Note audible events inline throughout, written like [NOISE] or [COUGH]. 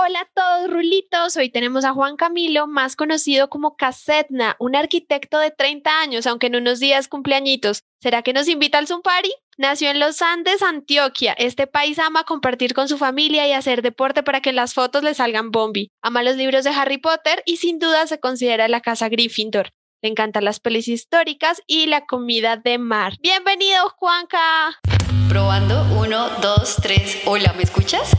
Hola a todos, Rulitos. Hoy tenemos a Juan Camilo, más conocido como Casetna, un arquitecto de 30 años, aunque en unos días cumpleañitos. ¿Será que nos invita al Zumpari? Nació en los Andes, Antioquia. Este país ama compartir con su familia y hacer deporte para que las fotos le salgan bombi. Ama los libros de Harry Potter y sin duda se considera la casa Gryffindor. Le encantan las pelis históricas y la comida de mar. Bienvenido, Juanca. Probando, uno, dos, tres. Hola, ¿me escuchas?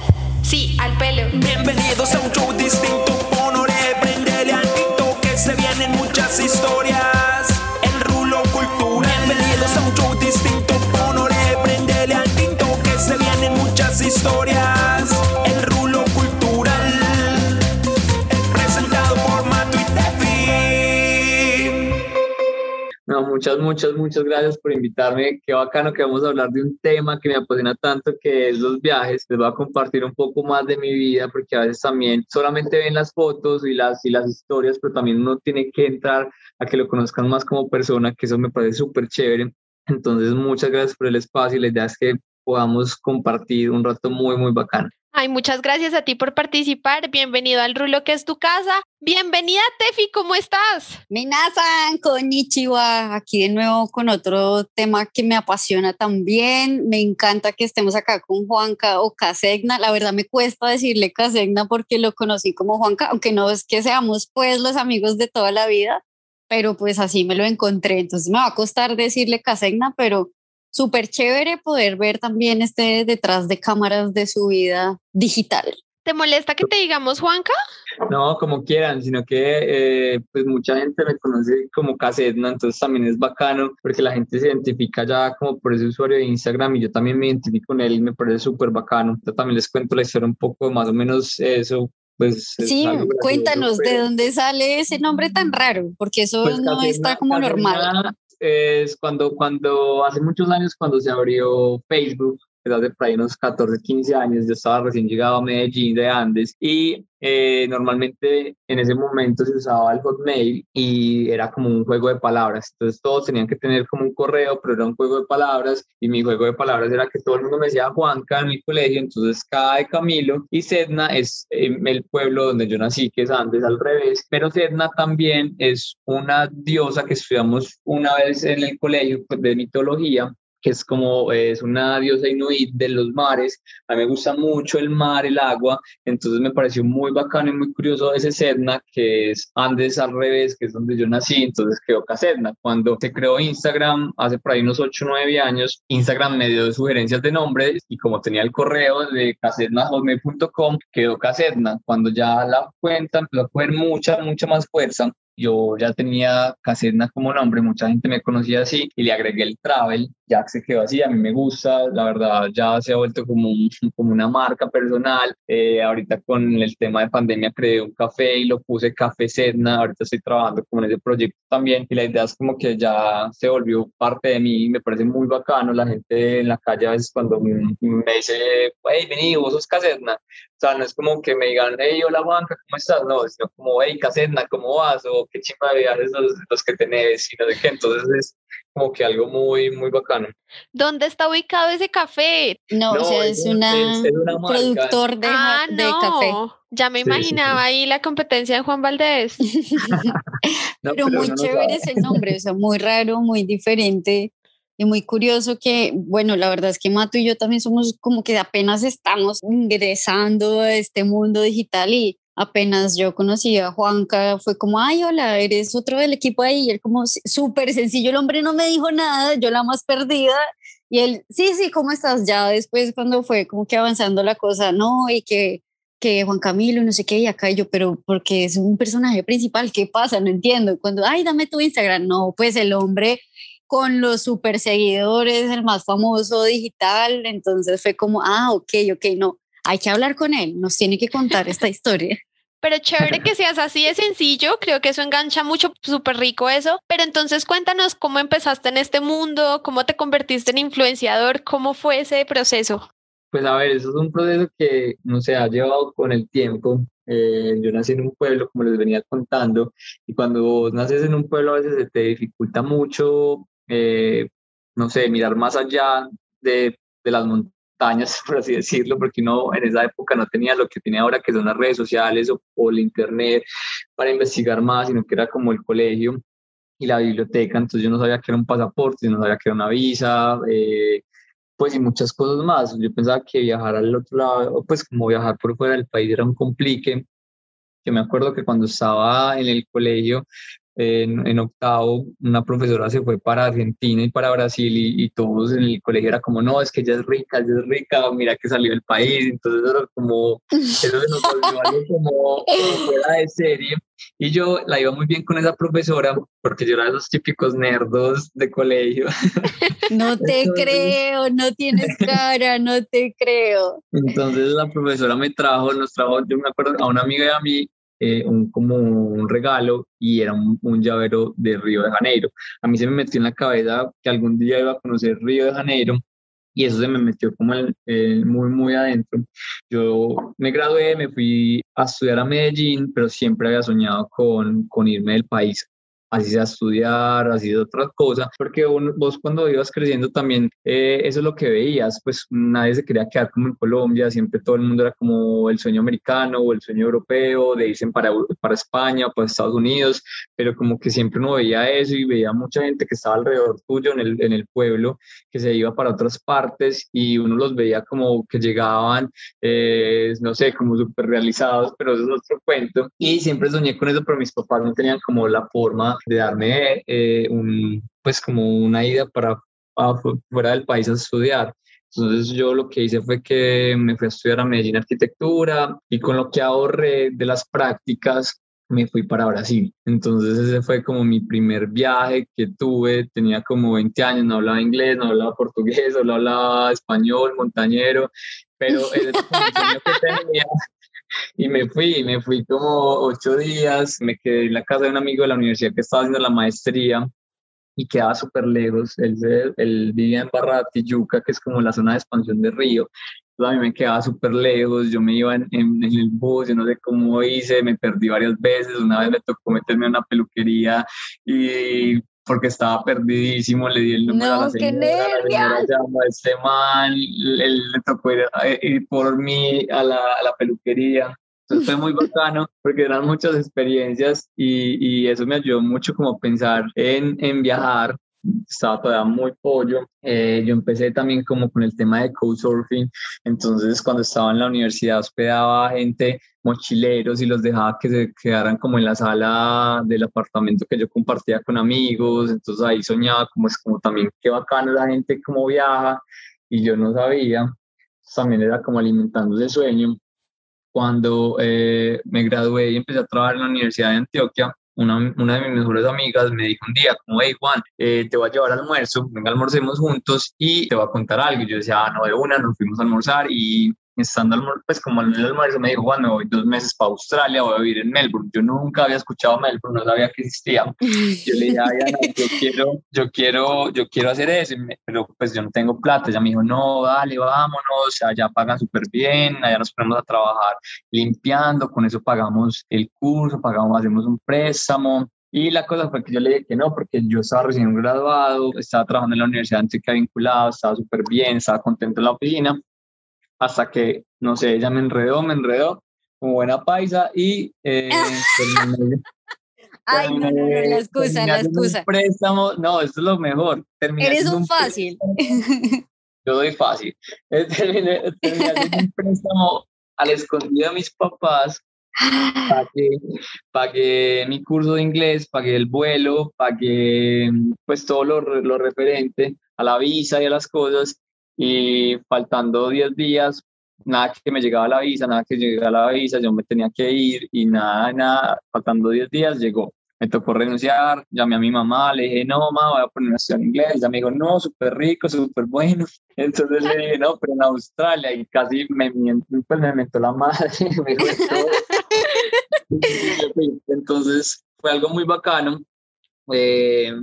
Sí, al pelo. Bienvenidos a un show distinto, honore, prendele al tinto, que se vienen muchas historias. El rulo cultural. Bienvenidos a un show distinto, honore, prendele al tinto, que se vienen muchas historias. Muchas, muchas, muchas gracias por invitarme. Qué bacano que vamos a hablar de un tema que me apasiona tanto, que es los viajes. Les voy a compartir un poco más de mi vida, porque a veces también solamente ven las fotos y las, y las historias, pero también uno tiene que entrar a que lo conozcan más como persona, que eso me parece súper chévere. Entonces, muchas gracias por el espacio y la idea es que podamos compartir un rato muy, muy bacano. Ay, muchas gracias a ti por participar. Bienvenido al Rulo que es tu casa. Bienvenida, Tefi, ¿cómo estás? Minasan, konnichiwa. Aquí de nuevo con otro tema que me apasiona también. Me encanta que estemos acá con Juanca o Casegna. La verdad me cuesta decirle Casegna porque lo conocí como Juanca, aunque no es que seamos pues los amigos de toda la vida, pero pues así me lo encontré. Entonces me va a costar decirle Casegna, pero súper chévere poder ver también este detrás de cámaras de su vida digital. ¿Te molesta que te digamos Juanca? No, como quieran, sino que eh, pues mucha gente me conoce como Casetna, entonces también es bacano porque la gente se identifica ya como por ese usuario de Instagram y yo también me identifico con él y me parece súper bacano. Yo también les cuento la historia un poco, más o menos eso. Pues, es Sí, cuéntanos de pero- dónde sale ese nombre tan raro, porque eso Pues no está como normal. Es cuando, cuando, hace muchos años, cuando se abrió Facebook, hace por ahí unos 14, 15 años, yo estaba recién llegado a Medellín de Andes y eh, normalmente en ese momento se usaba el Hotmail y era como un juego de palabras. Entonces todos tenían que tener como un correo, pero era un juego de palabras y mi juego de palabras era que todo el mundo me decía Juanca en mi colegio, entonces cada de Camilo y Sedna es eh, el pueblo donde yo nací, que es Andes al revés, pero Sedna también es una diosa que estudiamos una vez en el colegio pues, de mitología que es como es una diosa inuit de los mares. A mí me gusta mucho el mar, el agua, entonces me pareció muy bacano y muy curioso ese Sedna, que es Andes al revés, que es donde yo nací, entonces quedó Casedna. Cuando se creó Instagram, hace por ahí unos 8 o 9 años, Instagram me dio sugerencias de nombres y como tenía el correo de casednahotmail.com, quedó Casedna. Cuando ya la cuenta empezó a coger mucha, mucha más fuerza, yo ya tenía Casedna como nombre, mucha gente me conocía así y le agregué el travel, ya se quedó así, a mí me gusta, la verdad ya se ha vuelto como, un- [LAUGHS] como una marca personal, Eh, ahorita con el tema de pandemia creé un café y lo puse Café Sedna, ahorita estoy trabajando como en ese proyecto también y la idea es como que ya se volvió parte de mí, me parece muy bacano, la gente en la calle a veces cuando me dice, hey, vení, vos sos Casedna, o sea, no es como que me digan, hey, hola Juanca, ¿cómo estás? No, sino como, hey, Casedna, ¿cómo vas? O qué chimba de viajes los, los que tenés y no sé qué. Entonces es como que algo muy, muy bacano. ¿Dónde está ubicado ese café? No, o sea, es, una, es- una marca. productor de, ah, de no. café. Ya me Sí, sí, imaginaba ahí la competencia de Juan Valdés. [LAUGHS] No, pero muy uno no chévere ese nombre, o sea, muy raro, muy diferente y muy curioso que, bueno, la verdad es que Mato y yo también somos como que apenas estamos ingresando a este mundo digital y apenas yo conocí a Juanca, fue como, ay, hola, eres otro del equipo ahí, y él como "Sí, súper sencillo, el hombre no me dijo nada, yo la más perdida, y él, sí, sí, ¿cómo estás? Ya después cuando fue como que avanzando la cosa, no, y que que Juan Camilo y no sé qué, y acá y yo, pero porque es un personaje principal, ¿qué pasa? No entiendo. Cuando, ay, dame tu Instagram, no, pues el hombre con los super seguidores, el más famoso digital, entonces fue como, ah, ok, ok, no, hay que hablar con él, nos tiene que contar esta historia. Pero chévere que seas así de sencillo, creo que eso engancha mucho, súper rico eso. Pero entonces cuéntanos cómo empezaste en este mundo, cómo te convertiste en influenciador, cómo fue ese proceso. Pues a ver, eso es un proceso que no se ha llevado con el tiempo. Eh, yo nací en un pueblo, como les venía contando, y cuando vos naces en un pueblo a veces se te dificulta mucho, eh, no sé, mirar más allá de, de las montañas montañas, [LAUGHS] por así decirlo, porque uno en esa época no tenía lo que tiene ahora, que son las redes sociales o, o el internet para investigar más, sino que era como el colegio y la biblioteca, entonces yo no sabía que era un pasaporte, yo no sabía que era una visa, eh, pues y muchas cosas más. Yo pensaba que viajar al otro lado, pues como viajar por fuera del país era un complique. Yo me acuerdo que cuando estaba en el colegio, en, octavo, una profesora se fue para Argentina y para Brasil y, todos en el colegio era como, no, es que ella es rica, ella es rica, mira que salió del país, entonces era como, [LAUGHS] eso nos volvió algo como, fuera de serie. Y yo la iba muy bien con esa profesora porque yo era de esos típicos nerdos de colegio. [LAUGHS] No te creo, no tienes cara, no te creo. Entonces la profesora me trajo, nos trajo, yo me acuerdo, a una amiga y a mí eh, un, como un regalo y era un, llavero de Río de Janeiro. A mí se me metió en la cabeza que algún día iba a conocer Río de Janeiro y eso se me metió como muy, muy adentro. Yo me gradué, me fui a estudiar a Medellín, pero siempre había soñado con, con irme del país así sea estudiar, así de otras cosas, porque vos cuando ibas creciendo también, eh, eso es lo que veías, pues nadie se quería quedar como en Colombia, siempre todo el mundo era como el sueño americano o el sueño europeo, de irse para, para España, para Estados Unidos, pero como que siempre uno veía eso y veía mucha gente que estaba alrededor tuyo en el, en el pueblo, que se iba para otras partes y uno los veía como que llegaban, eh, no sé, como súper realizados, pero eso es otro cuento. Y siempre soñé con eso, pero mis papás no tenían como la forma de darme eh, un, pues como una ida para, fuera del país a estudiar. Entonces yo lo que hice fue que me fui a estudiar a Medellín Arquitectura y con lo que ahorré de las prácticas me fui para Brasil. Entonces ese fue como mi primer viaje que tuve. Tenía como 20 años, no hablaba inglés, no hablaba portugués, no hablaba español, montañero, pero [LAUGHS] el que tenía y me fui, me fui como ocho días, me quedé en la casa de un amigo de la universidad que estaba haciendo la maestría y quedaba súper lejos. Él, él, vivía en Barra Tijuca, que es como la zona de expansión de Río. Entonces a mí me quedaba súper lejos, yo me iba en, en, el bus, yo no sé cómo hice, me perdí varias veces, una vez me tocó meterme en una peluquería y porque estaba perdidísimo, le di el número a la señora, la señora este man, él, le tocó eh, ir, por mí a la, a la peluquería. Entonces fue muy [LAUGHS] bacano porque eran muchas experiencias y, y, eso me ayudó mucho como a pensar en, en viajar estaba todavía muy pollo. Eh, yo empecé también como con el tema de couchsurfing, entonces cuando estaba en la universidad hospedaba gente, mochileros y los dejaba que se quedaran como en la sala del apartamento que yo compartía con amigos, entonces ahí soñaba como es como también qué bacano la gente como viaja y yo no sabía, también era como alimentando ese sueño. Cuando eh, me gradué y empecé a trabajar en la Universidad de Antioquia, una, una, de mis mejores amigas me dijo un día, como, hey Juan, eh, te voy a llevar al almuerzo, venga, almorcemos juntos y te voy a contar algo. Y yo decía, ah, no, de una, nos fuimos a almorzar y estando pues como en el almuerzo me dijo, Juan, me voy dos meses para Australia, voy a vivir en Melbourne. Yo nunca había escuchado Melbourne, no sabía que existía. Yo le dije, ay, [LAUGHS] yo quiero, yo quiero, yo quiero hacer eso, pero pues yo no tengo plata. Ella me dijo, no, dale, vámonos, allá pagan súper bien, allá nos ponemos a trabajar limpiando, con eso pagamos el curso, pagamos, hacemos un préstamo. Y la cosa fue que yo le dije que no, porque yo estaba recién graduado, estaba trabajando en la universidad antes que vinculado, estaba súper bien, estaba contento en la oficina hasta que, no sé, ella me enredó, me enredó como buena paisa y... Eh, [LAUGHS] Ay, no, no, no, la excusa, la excusa. Préstamo, no, esto es lo mejor. Eres un fácil. [LAUGHS] Yo doy fácil. [LAUGHS] Terminé, un préstamo al escondido de mis papás pagué, pagué, mi curso de inglés, pagué el vuelo, pagué pues todo lo, lo, referente a la visa y a las cosas y faltando 10 días, nada que me llegaba la visa, nada que llegara la visa, yo me tenía que ir y nada, nada, faltando 10 días llegó. Me tocó renunciar, llamé a mi mamá, le dije, no, mamá, voy a poner en inglés. Ella me dijo, no, súper rico, súper bueno. [LAUGHS] Entonces le dije, no, pero en Australia, y casi me, pues me mentó la madre. [LAUGHS] [LAUGHS] Entonces fue algo muy bacano. Eh,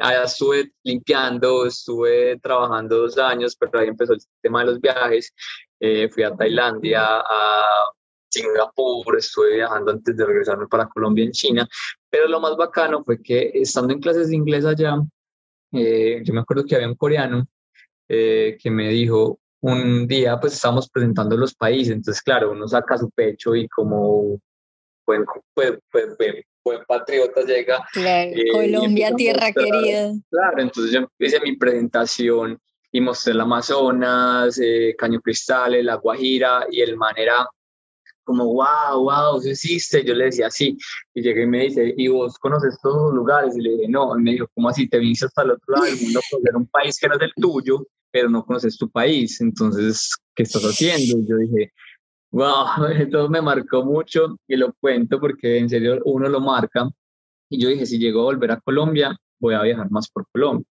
allá estuve limpiando, estuve trabajando dos años, pero ahí empezó el tema de los viajes. Eh, fui a Tailandia, a Singapur, estuve viajando antes de regresarme para Colombia en China, pero lo más bacano fue que estando en clases de inglés allá, eh, yo me acuerdo que había un coreano eh, que me dijo, un día pues estábamos presentando los países, entonces claro, uno saca su pecho y como buen, pues, pues, buen, patriota llega. Claro, eh, Colombia, tierra querida. Claro, entonces yo hice mi presentación y mostré el Amazonas, eh, Caño Cristales, La Guajira y el man era como, wow, wow, ¿eso existe? Yo le decía, sí. Y llegué y me dice, ¿y vos conoces todos los lugares? Y le dije, no. Y me dijo, ¿cómo así? Te viniste hasta el otro lado del mundo a conocer un país que no es el tuyo, pero no conoces tu país. Entonces, ¿qué estás haciendo? Y yo dije, wow, [LAUGHS] esto me marcó mucho y lo cuento porque en serio uno lo marca. Y yo dije, si llego a volver a Colombia, voy a viajar más por Colombia.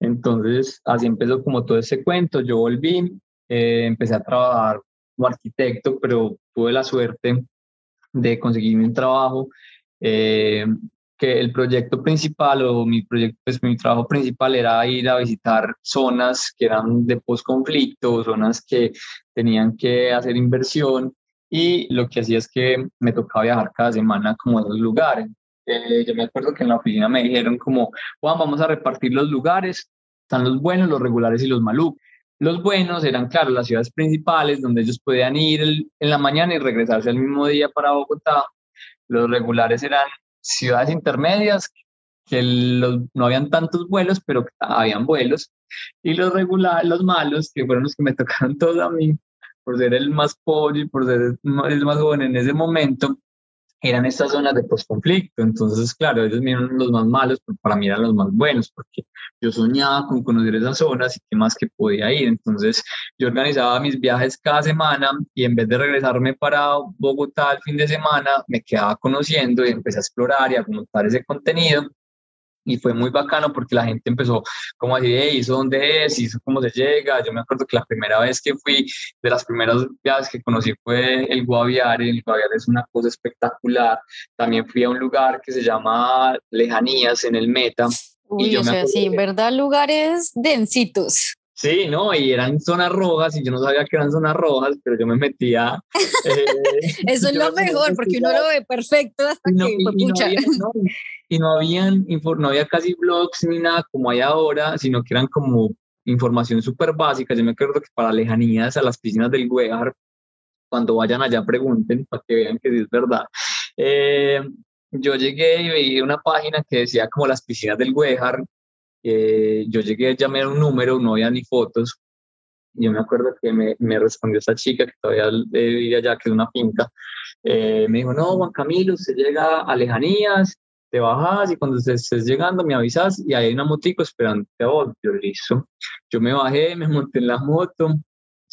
Entonces, así empezó como todo ese cuento. Yo volví, eh, empecé a trabajar como arquitecto, pero tuve la suerte de conseguir un trabajo, eh, el proyecto principal o mi proyecto, pues mi trabajo principal era ir a visitar zonas que eran de post-conflicto, zonas que tenían que hacer inversión y lo que hacía es que me tocaba viajar cada semana como a esos lugares. Eh, yo me acuerdo que en la oficina me dijeron como, Juan, vamos a repartir los lugares, están los buenos, los regulares y los malucos. Los buenos eran, claro, las ciudades principales donde ellos podían ir en la mañana y regresarse el mismo día para Bogotá. Los regulares eran ciudades intermedias que no habían tantos vuelos, pero habían vuelos. Y los, regular, los malos, que fueron los que me [LAUGHS] tocaron todos a mí, por ser el más pollo y por ser el más joven en ese momento, eran estas zonas de posconflicto. Entonces, claro, ellos eran los más malos, pero para mí eran los más buenos, porque yo soñaba con conocer esas zonas y qué más que podía ir. Entonces, yo organizaba mis viajes cada semana y en vez de regresarme para Bogotá el fin de semana, me quedaba conociendo y empecé a explorar y a montar ese contenido y fue muy bacano porque la gente empezó como a decir, hey, ¿eso dónde es? ¿Y eso cómo se llega? Yo me acuerdo que la primera vez que fui, de las primeras viajes que conocí fue el Guaviare, el Guaviare es una cosa espectacular. También fui a un lugar que se llama Lejanías en el Meta. Uy, y yo o sea, sí, en verdad lugares densitos. Sí, no, y eran zonas rojas y yo no sabía que eran zonas rojas, pero yo me metía. [LAUGHS] Eh, Eso es lo mejor, porque uno lo ve perfecto hasta que y, y, no había, no, y no, habían, no había casi blogs ni nada como hay ahora, sino que eran como información súper básica. Yo me acuerdo que para lejanías a las piscinas del Guejar, cuando vayan allá pregunten para que vean que sí es verdad. Eh, yo llegué y vi una página que decía como las piscinas del Guejar eh, yo llegué, llamé a un número, no había ni fotos. Yo me acuerdo que me, me respondió esta chica que todavía vivía allá, que es una finca. Eh, me dijo, no, Juan Camilo, usted llega a lejanías, te bajas y cuando estés llegando me avisas y hay una motico esperando a vos. Yo, listo. Yo me bajé, me monté en la moto,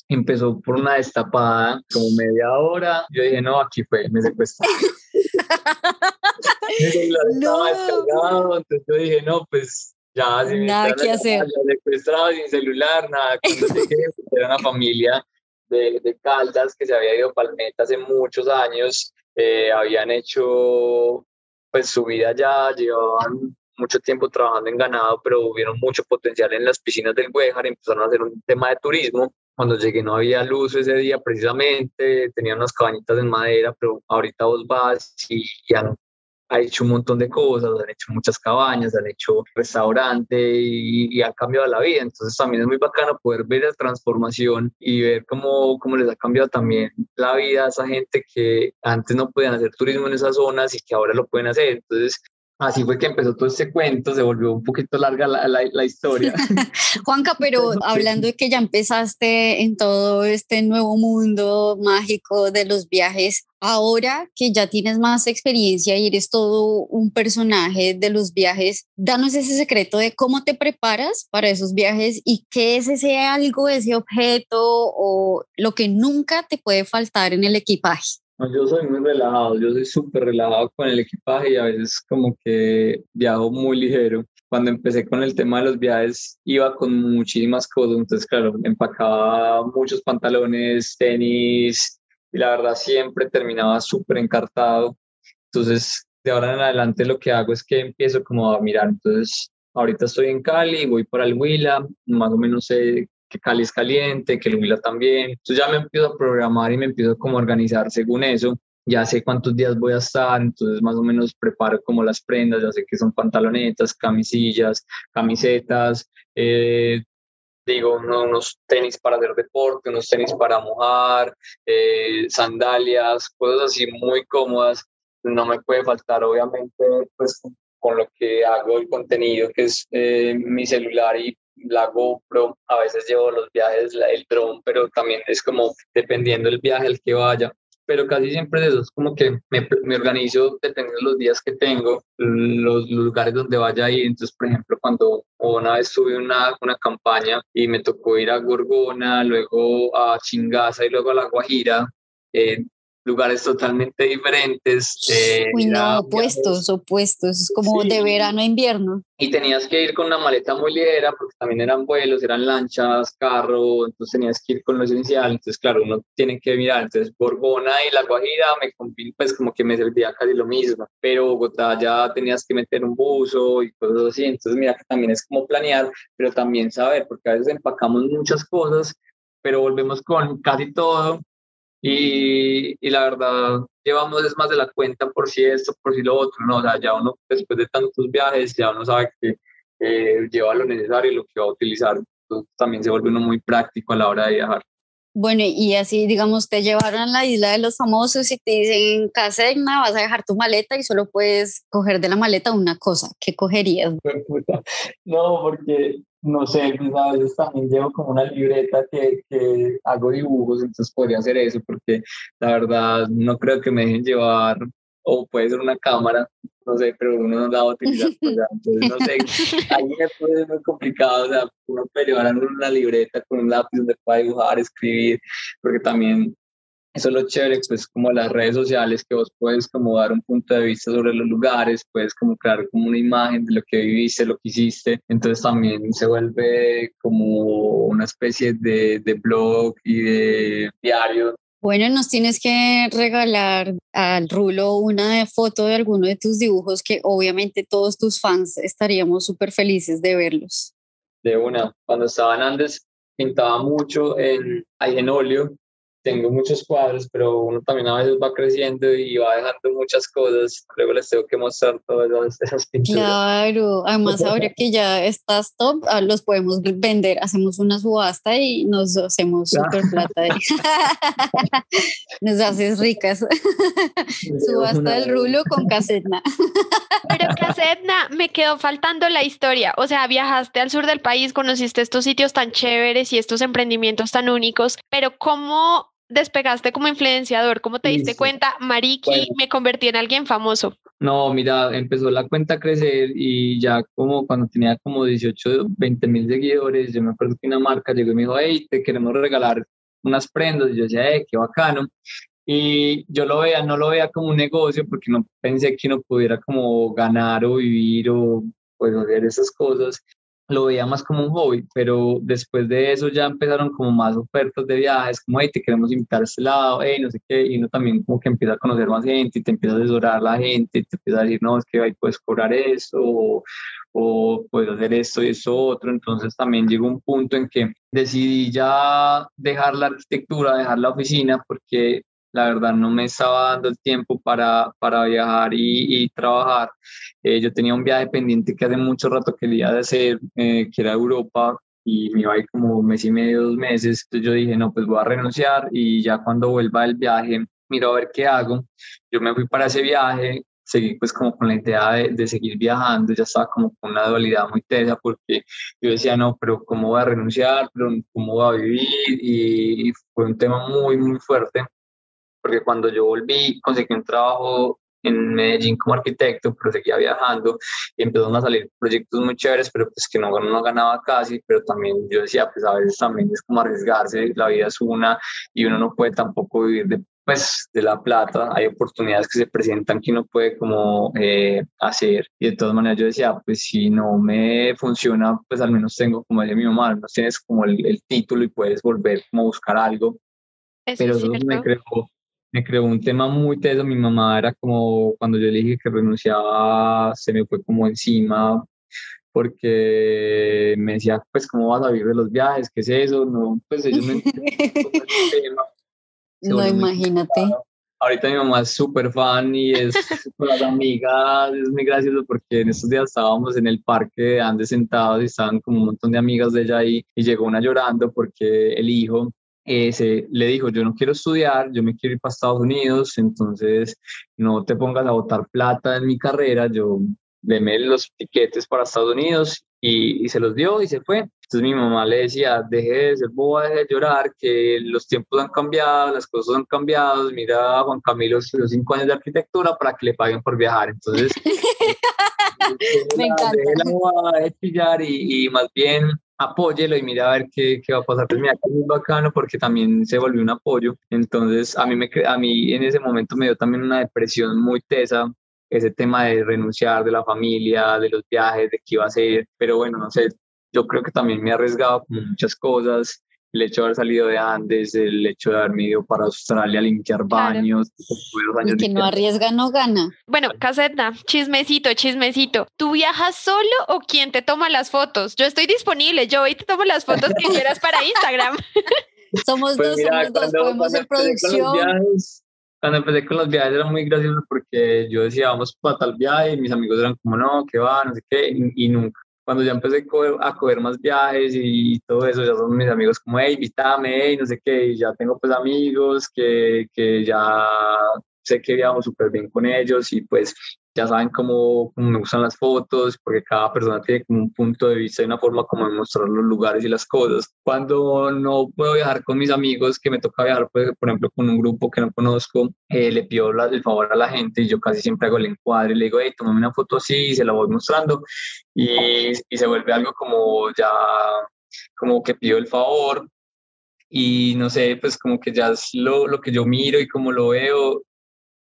empezó por una destapada, como media hora. Yo dije, no, aquí fue, me secuestraron. [LAUGHS] no. entonces yo dije, no, pues ya, sin nada que hacer. secuestrado, sin celular, nada. Cuando llegué, era una familia de, de, Caldas que se había ido a Palmeta hace muchos años. Eh, habían hecho pues su vida ya, llevaban mucho tiempo trabajando en ganado, pero vieron mucho potencial en las piscinas del Huejar, empezaron a hacer un tema de turismo. Cuando llegué no había luz ese día precisamente, tenían unas cabañitas en madera, pero ahorita vos vas y, y han ha hecho un montón de cosas, han hecho muchas cabañas, han hecho restaurante y, y, cambiado la vida. Entonces también es muy bacano poder ver la transformación y ver cómo, cómo les ha cambiado también la vida a esa gente que antes no podían hacer turismo en esas zonas y que ahora lo pueden hacer. Entonces Así fue que empezó todo este cuento, se volvió un poquito larga la, la, historia. [LAUGHS] Juanca, pero hablando de que ya empezaste en todo este nuevo mundo mágico de los viajes, ahora que ya tienes más experiencia y eres todo un personaje de los viajes, danos ese secreto de cómo te preparas para esos viajes y qué es ese algo, ese objeto o lo que nunca te puede faltar en el equipaje yo soy muy relajado, yo soy súper relajado con el equipaje y a veces como que viajo muy ligero. Cuando empecé con el tema de los viajes iba con muchísimas cosas, entonces claro, empacaba muchos pantalones, tenis y la verdad siempre terminaba súper encartado. Entonces de ahora en adelante lo que hago es que empiezo como a mirar, entonces ahorita estoy en Cali, voy para el Huila, más o menos sé que Cali es caliente, que el también. Entonces ya me empiezo a programar y me empiezo como a organizar según eso. Ya sé cuántos días voy a estar, entonces más o menos preparo como las prendas, ya sé que son pantalonetas, camisillas, camisetas, eh, digo, unos tenis para hacer deporte, unos tenis para mojar, eh, sandalias, cosas así muy cómodas. No me puede faltar, obviamente, pues con lo que hago el contenido, que es eh, mi celular y la GoPro, a veces llevo los viajes, el drone, pero también es como dependiendo del viaje al que vaya pero casi siempre es eso, es como que me, me organizo dependiendo de los días que tengo, los, lugares donde vaya a ir. Entonces, por ejemplo, cuando una vez tuve una, una campaña y me tocó ir a Gorgona, luego a Chingaza y luego a La Guajira, eh, lugares totalmente diferentes. Eh, Uy, no, opuestos, opuestos, es como de verano a invierno. Y tenías que ir con una maleta muy ligera porque también eran vuelos, eran lanchas, carro, entonces tenías que ir con lo esencial, entonces claro, uno tiene que mirar, entonces Borbona y La Guajira me pues como que me servía casi lo mismo, pero Bogotá ya tenías que meter un buzo y cosas así, entonces mira que también es como planear, pero también saber, porque a veces empacamos muchas cosas, pero volvemos con casi todo y, y, la verdad, llevamos es más de la cuenta por si esto, por si lo otro, ¿no? O sea, ya uno, después de tantos viajes, ya uno sabe que eh, lleva lo necesario y lo que va a utilizar. Entonces, también se vuelve uno muy práctico a la hora de viajar. Bueno, y así, digamos, te llevaron a la isla de los famosos y te dicen, Casegna, vas a dejar tu maleta y solo puedes coger de la maleta una cosa. ¿Qué cogerías? [LAUGHS] No, porque no sé, pues a veces también llevo como una libreta que, que, hago dibujos, entonces podría hacer eso, porque la verdad no creo que me dejen llevar, o puede ser una cámara, no sé, pero uno no la va a utilizar, entonces no sé, [LAUGHS] ahí me puede ser muy complicado, o sea, uno puede llevar una libreta con un lápiz donde pueda dibujar, escribir, porque también eso es lo chévere, pues como las redes sociales, que vos puedes como dar un punto de vista sobre los lugares, puedes como crear como una imagen de lo que viviste, lo que hiciste, entonces también se vuelve como una especie de, de blog y de diario. Bueno, nos tienes que regalar al Rulo una foto de alguno de tus dibujos que obviamente todos tus fans estaríamos súper felices de verlos. De una, cuando estaba en Andes pintaba mucho en, en óleo tengo muchos cuadros, pero uno también a veces va creciendo y va dejando muchas cosas. Luego les tengo que mostrar todas esas pinturas. Claro, además ahora [LAUGHS] que ya estás top, ah, los podemos vender. Hacemos una subasta y nos hacemos súper plata. [LAUGHS] nos haces ricas. subasta del rulo con casetna. pero casetna, me quedó faltando la historia. O sea, viajaste al sur del país, conociste estos sitios tan chéveres y estos emprendimientos tan únicos, pero ¿cómo despegaste como influenciador? ¿Cómo te diste cuenta, Mariki, me convertí en alguien famoso? No, mira, empezó la cuenta a crecer y ya como cuando tenía como 18, 20 mil seguidores, yo me acuerdo que una marca llegó y me dijo, hey, te queremos regalar unas prendas. Y yo decía, hey, qué bacano. Y yo lo veía, no lo veía como un negocio porque no pensé que no pudiera como ganar o vivir o pues hacer esas cosas lo veía más como un hobby, pero después de eso ya empezaron como más ofertas de viajes, como, hey, te queremos invitar a este lado, hey, no sé qué, y uno también como que empieza a conocer más gente y te empieza a asesorar la gente, y te empieza a decir, no, es que ahí puedes cobrar eso, o, o puedes hacer esto y eso otro, entonces también llegó un punto en que decidí ya dejar la arquitectura, dejar la oficina, porque la verdad no me estaba dando el tiempo para, para viajar y, y trabajar. Eh, yo tenía un viaje pendiente que hace mucho rato quería hacer, eh, que era Europa, y me iba a ir como un mes y medio, dos meses. Entonces yo dije, no, pues voy a renunciar y ya cuando vuelva del viaje, miro a ver qué hago. Yo me fui para ese viaje, seguí pues como con la idea de, de, seguir viajando, ya estaba como con una dualidad muy tesa porque yo decía, no, pero ¿cómo voy a renunciar? ¿Pero ¿Cómo voy a vivir? Y fue un tema muy, muy fuerte porque cuando yo volví conseguí un trabajo en Medellín como arquitecto, pero seguía viajando y empezaron a salir proyectos muy chéveres, pero pues que no, no ganaba casi, pero también yo decía, pues a veces también es como arriesgarse, la vida es una y uno no puede tampoco vivir de, pues, de la plata, hay oportunidades que se presentan que uno puede como eh, hacer y de todas maneras yo decía, pues si no me funciona, pues al menos tengo, como decía mi mamá, tienes como el, el título y puedes volver como a buscar algo, pero eso me creo me creó un tema muy teso. Mi mamá era como, cuando yo le dije que renunciaba, se me fue como encima, porque me decía, pues, ¿cómo vas a vivir de los viajes? ¿Qué es eso? No, pues ellos [LAUGHS] no No, imagínate. ahorita mi mamá es súper fan y es con las amigas, es muy gracioso porque en estos días estábamos en el parque de Andes sentados y estaban como un montón de amigas de ella ahí y llegó una llorando porque el hijo ese le dijo, yo no quiero estudiar, yo me quiero ir para Estados Unidos, entonces no te pongas a botar plata en mi carrera, yo deme los tiquetes para Estados Unidos y, y, se los dio y se fue. Entonces mi mamá le decía, deje de ser boba, deje de llorar, que los tiempos han cambiado, las cosas han cambiado, mira a Juan Camilo estudió cinco años de arquitectura para que le paguen por viajar. Entonces, [LAUGHS] me encanta. Deje la bobada de chillar y, y más bien apóyelo y mira a ver qué, qué va a pasar. Pues mira, es muy bacano porque también se volvió un apoyo. Entonces, a mí, me, a mí en ese momento me dio también una depresión muy tesa ese tema de renunciar de la familia, de los viajes, de qué iba a hacer. Pero bueno, no sé, yo creo que también me ha arriesgado muchas cosas. El hecho de haber salido de Andes, el hecho de haberme ido para Australia a limpiar baños. Claro. El que no arriesga no gana. Bueno, Caseta, chismecito, chismecito. ¿Tú viajas solo o quién te toma las fotos? Yo estoy disponible, yo hoy te tomo las fotos que quieras para [LAUGHS] Instagram. [LAUGHS] somos pues dos, mira, somos cuando, dos, podemos hacer producción. Viajes, cuando empecé con los viajes era muy gracioso porque yo decía, vamos para tal viaje y mis amigos eran como, no, que va, no sé qué, y, y nunca cuando ya empecé a coger más viajes y todo eso, ya son mis amigos como, hey, invítame, hey, no sé qué, y ya tengo pues amigos que, que ya sé que viajo súper bien con ellos y pues ya saben cómo, cómo, me gustan las fotos, porque cada persona tiene como un punto de vista y una forma como de mostrar los lugares y las cosas. Cuando no puedo viajar con mis amigos, que me toca viajar, pues, por ejemplo, con un grupo que no conozco, eh, le pido la, el favor a la gente y yo casi siempre hago el encuadre y le digo, hey, tomame una foto así y se la voy mostrando y, y se vuelve algo como ya, como que pido el favor y no sé, pues como que ya es lo, lo que yo miro y como lo veo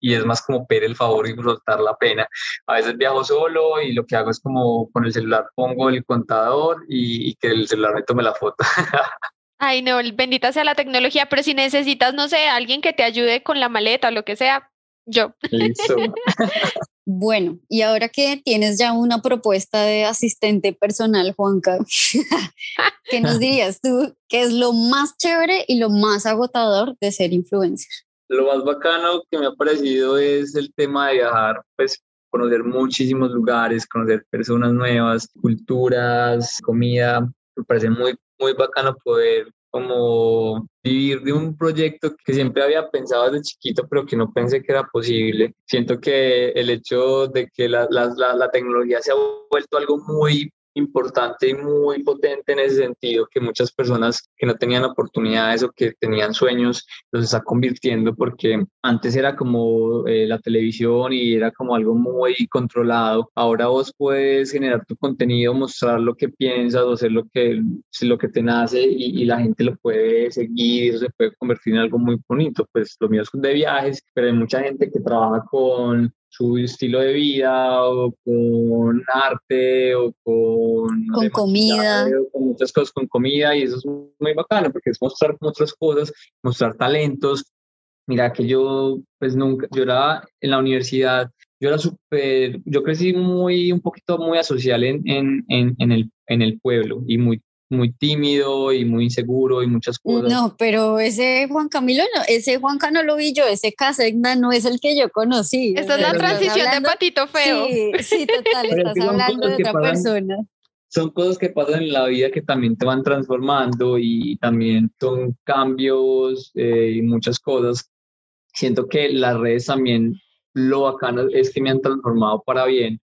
y es más como pedir el favor y soltar la pena. A veces viajo solo y lo que hago es como con el celular pongo el contador y, y que el celular me tome la foto. [LAUGHS] Ay, no, bendita sea la tecnología, pero si necesitas, no sé, alguien que te ayude con la maleta o lo que sea, yo. Listo. [LAUGHS] Bueno, y ahora que tienes ya una propuesta de asistente personal, Juanca, [LAUGHS] ¿qué nos dirías tú? ¿Qué es lo más chévere y lo más agotador de ser influencer? Lo más bacano que me ha parecido es el tema de viajar, pues conocer muchísimos lugares, conocer personas nuevas, culturas, comida. Me parece muy, muy bacano poder como vivir de un proyecto que siempre había pensado desde chiquito, pero que no pensé que era posible. Siento que el hecho de que la, la, la tecnología se ha vuelto algo muy importante y muy potente en ese sentido, que muchas personas que no tenían oportunidades o que tenían sueños los está convirtiendo porque antes era como eh, la televisión y era como algo muy controlado. Ahora vos puedes generar tu contenido, mostrar lo que piensas o hacer lo que, lo que te nace y, y la gente lo puede seguir, se puede convertir en algo muy bonito. Pues lo mío es de viajes, pero hay mucha gente que trabaja con su estilo de vida o con arte o con, con comida. O con muchas cosas, con comida y eso es muy bacano porque es mostrar otras cosas, mostrar talentos. Mira que yo pues nunca, yo era en la universidad, yo era súper, yo crecí muy, un poquito muy asocial en, en, en, en, el, en el pueblo y muy muy tímido y muy inseguro y muchas cosas. No, pero ese Juan Camilo, no, ese Juanca no lo vi yo, ese Casegna no es el que yo conocí. Esta es la transición de patito feo. Sí, sí [LAUGHS] total, estás hablando de otra pasan, persona. Son cosas que pasan en la vida que también te van transformando y también son cambios eh, y muchas cosas. Siento que las redes también, lo bacano es que me han transformado para bien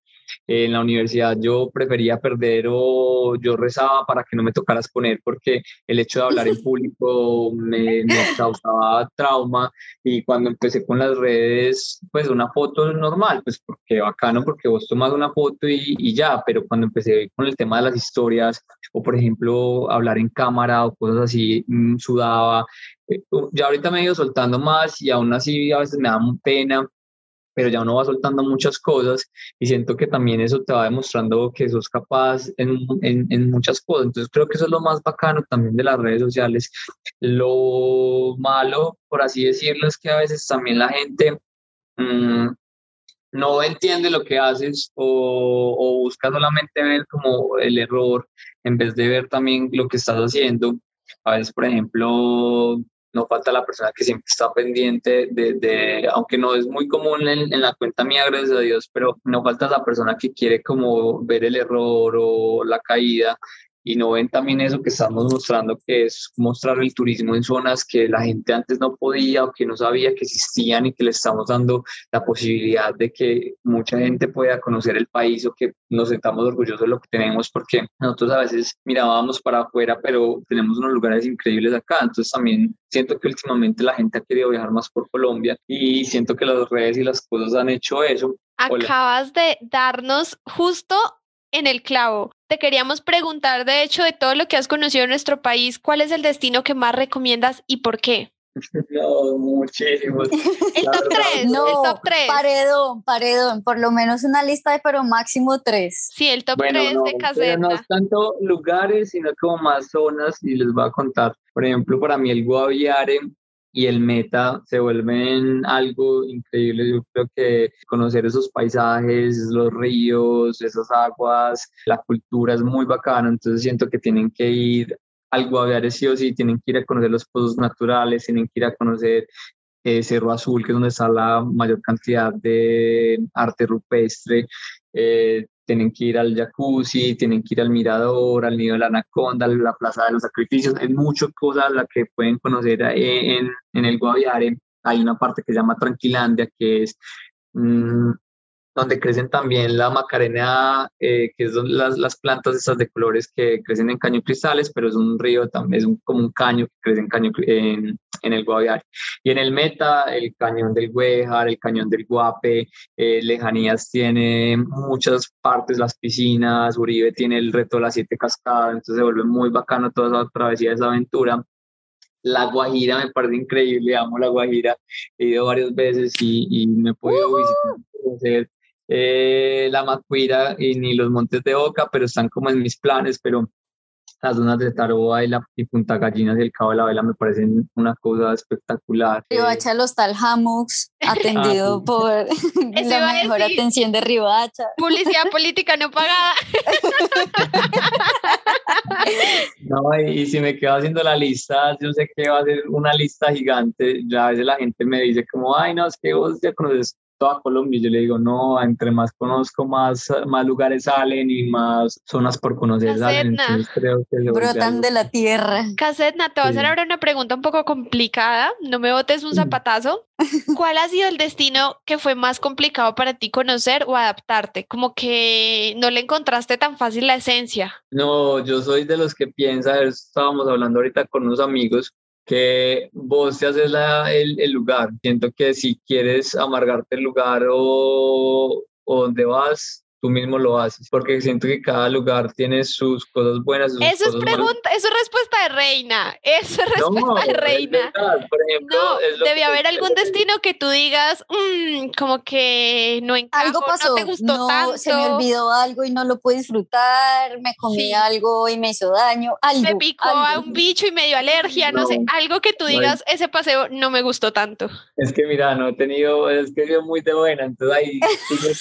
en la universidad yo prefería perder o yo rezaba para que no me tocara exponer porque el hecho de hablar en [LAUGHS] público me, me causaba trauma y cuando empecé con las redes, pues una foto normal, pues porque bacano, porque vos tomas una foto y, y ya, pero cuando empecé con el tema de las historias o por ejemplo hablar en cámara o cosas así, mmm, sudaba, ya ahorita me he ido soltando más y aún así a veces me da pena pero ya uno va soltando muchas cosas y siento que también eso te va demostrando que sos capaz en, en, en, muchas cosas. Entonces creo que eso es lo más bacano también de las redes sociales. Lo malo, por así decirlo, es que a veces también la gente mmm, no entiende lo que haces o, o busca solamente ver como el error en vez de ver también lo que estás haciendo. A veces, por ejemplo, no falta la persona que siempre está pendiente de, de aunque no es muy común en, en, la cuenta mía, gracias a Dios, pero no falta la persona que quiere como ver el error o la caída y no ven también eso que estamos mostrando, que es mostrar el turismo en zonas que la gente antes no podía o que no sabía que existían y que le estamos dando la posibilidad de que mucha gente pueda conocer el país o que nos sentamos orgullosos de lo que tenemos, porque nosotros a veces mirábamos para afuera, pero tenemos unos lugares increíbles acá, entonces también siento que últimamente la gente ha querido viajar más por Colombia y siento que las redes y las cosas han hecho eso. Acabas de darnos justo en el clavo. Te queríamos preguntar, de hecho, de todo lo que has conocido en nuestro país, ¿cuál es el destino que más recomiendas y por qué? [LAUGHS] No, muchísimos. [LAUGHS] El top 3, No, el top 3. paredón, paredón, por lo menos una lista de pero máximo tres. Sí, el top Bueno, 3 no, de Caseta. no es tanto lugares, sino como más zonas y les voy a contar. Por ejemplo, para mí el Guaviare y el Meta se vuelven algo increíble. Yo creo que conocer esos paisajes, los ríos, esas aguas, la cultura es muy bacana. Entonces siento que tienen que ir al Guaviare sí o sí, tienen que ir a conocer los pozos naturales, tienen que ir a conocer eh, Cerro Azul, que es donde está la mayor cantidad de arte rupestre. Eh, tienen que ir al jacuzzi, tienen que ir al mirador, al nido de la anaconda, la plaza de los sacrificios, hay muchas cosas las que pueden conocer en, en el Guaviare. Hay una parte que se llama Tranquilandia, que es mm, donde crecen también la macarena, eh, que son las, las plantas estas de colores que crecen en caño cristales, pero es un río también, es un, como un caño que crece en, caño, en, en el Guaviare. Y en el Meta, el cañón del Güejar, el cañón del Guape, eh, Lejanías tiene muchas partes, las piscinas, Uribe tiene el reto de las siete cascadas, entonces se vuelve muy bacano toda esa travesía, esa aventura. La Guajira me parece increíble, amo la Guajira, he ido varias veces y, y me he podido visitar, conocer eh, la Macuira y ni los Montes de Oca, pero están como en mis planes, pero las zonas de Taroba y, la, y Punta Gallinas y el Cabo de la Vela me parecen una cosa espectacular. Eh, Ribacha Los Tal Hammocks, [LAUGHS] atendido sí. por [LAUGHS] [LAUGHS] Eso la mejor decir. atención de Ribacha. Publicidad política no pagada. No, y, y si me quedo haciendo la lista, yo sé que va a ser una lista gigante. Ya a veces la gente me dice como, ay, no, es que vos ya conoces toda Colombia. Yo le digo, no, entre más conozco, más, más lugares salen y más zonas por conocer salen. Creo que Brotan de la tierra. Casetna, te voy a hacer Sí. ahora una pregunta un poco complicada. No me botes un zapatazo. [LAUGHS] ¿Cuál ha sido el destino que fue más complicado para ti conocer o adaptarte? Como que no le encontraste tan fácil la esencia. No, yo soy de los que piensa, estábamos hablando ahorita con unos amigos, que vos te haces la- el, el lugar. Siento que si quieres amargarte el lugar o, o donde vas, tú mismo lo haces, porque siento que cada lugar tiene sus cosas buenas. sus Eso es cosas malas. pregunta, eso es respuesta de reina. [LAUGHS] Eso es No, respuesta de es reina. verdad, Por ejemplo, No, es lo debe que- haber algún destino que tú digas, "Mm, como que no encajo, Algo pasó, no te gustó no, tanto. se me olvidó algo y no lo pude disfrutar, me comí Sí. algo y me hizo daño, algo. me picó a algo. un bicho y me dio alergia, no, sé, No, algo que tú no hay- digas, ese paseo no me gustó tanto. Es que mira, no he tenido, es que he sido muy de buena, entonces ahí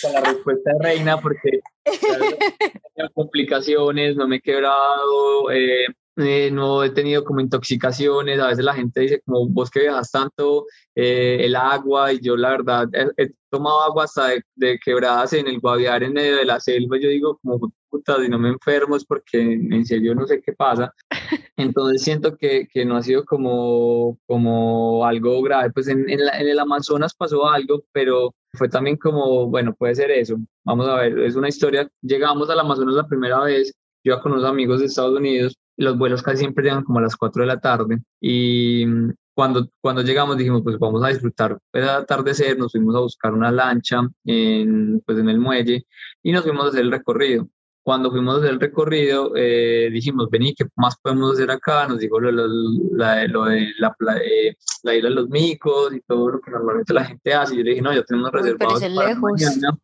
con la respuesta de reina porque tenido complicaciones, no me he quebrado, eh, eh, no he tenido como intoxicaciones, a veces la gente dice como vos que viajas tanto, eh, el agua, y yo la verdad he, tomado agua hasta de, quebradas en el Guaviare en medio de la selva, yo digo como puta, si no me enfermo es porque en serio no sé qué pasa. Entonces siento que, que no ha sido como, como algo grave. Pues en, la- en el Amazonas pasó algo, pero fue también como, bueno, puede ser eso. Vamos a ver, es una historia. Llegamos al Amazonas la primera vez, yo con unos amigos de Estados Unidos, los vuelos casi siempre llegan como a las 4 de la tarde. Y mm, cuando, cuando llegamos dijimos, pues vamos a disfrutar el atardecer, nos fuimos a buscar una lancha en, pues en el muelle y nos fuimos a hacer el recorrido cuando fuimos a hacer el recorrido, eh, dijimos, vení, ¿qué más podemos hacer acá? Nos dijo lo, lo- la, lo de la, pla- eh, la isla de los micos y todo lo que normalmente la gente hace. Y yo le dije, no, ya tenemos Uy, reservados es para lejos. mañana.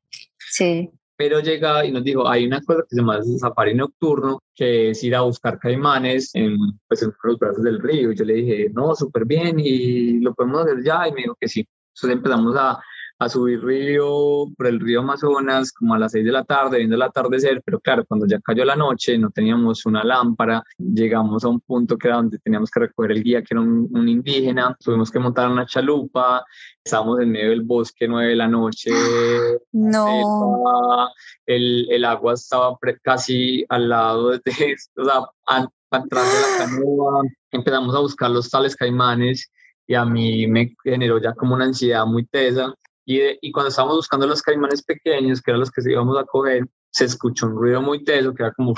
Sí. Pero llega y nos dijo, hay una cosa que se llama safari nocturno, que es ir a buscar caimanes en, pues, en los brazos del río. Y yo le dije, no, súper bien, y lo podemos hacer ya. Y me dijo que sí. Entonces empezamos a, a subir río, por el río Amazonas, como a las 6 de la tarde, viendo el atardecer, pero claro, cuando ya cayó la noche, no teníamos una lámpara, llegamos a un punto que era donde teníamos que recoger el guía, que era un, un indígena, tuvimos que montar una chalupa, estábamos en medio del bosque, 9 de la noche, [GASPS] No. el, el agua estaba casi al lado de, o sea, atrás de la [GASPS] canoa, empezamos a buscar los tales caimanes y a mí me generó ya como una ansiedad muy tesa. Y, de- y cuando estábamos buscando los caimanes pequeños, que eran los que se íbamos a coger, se escuchó un ruido muy teso, que era como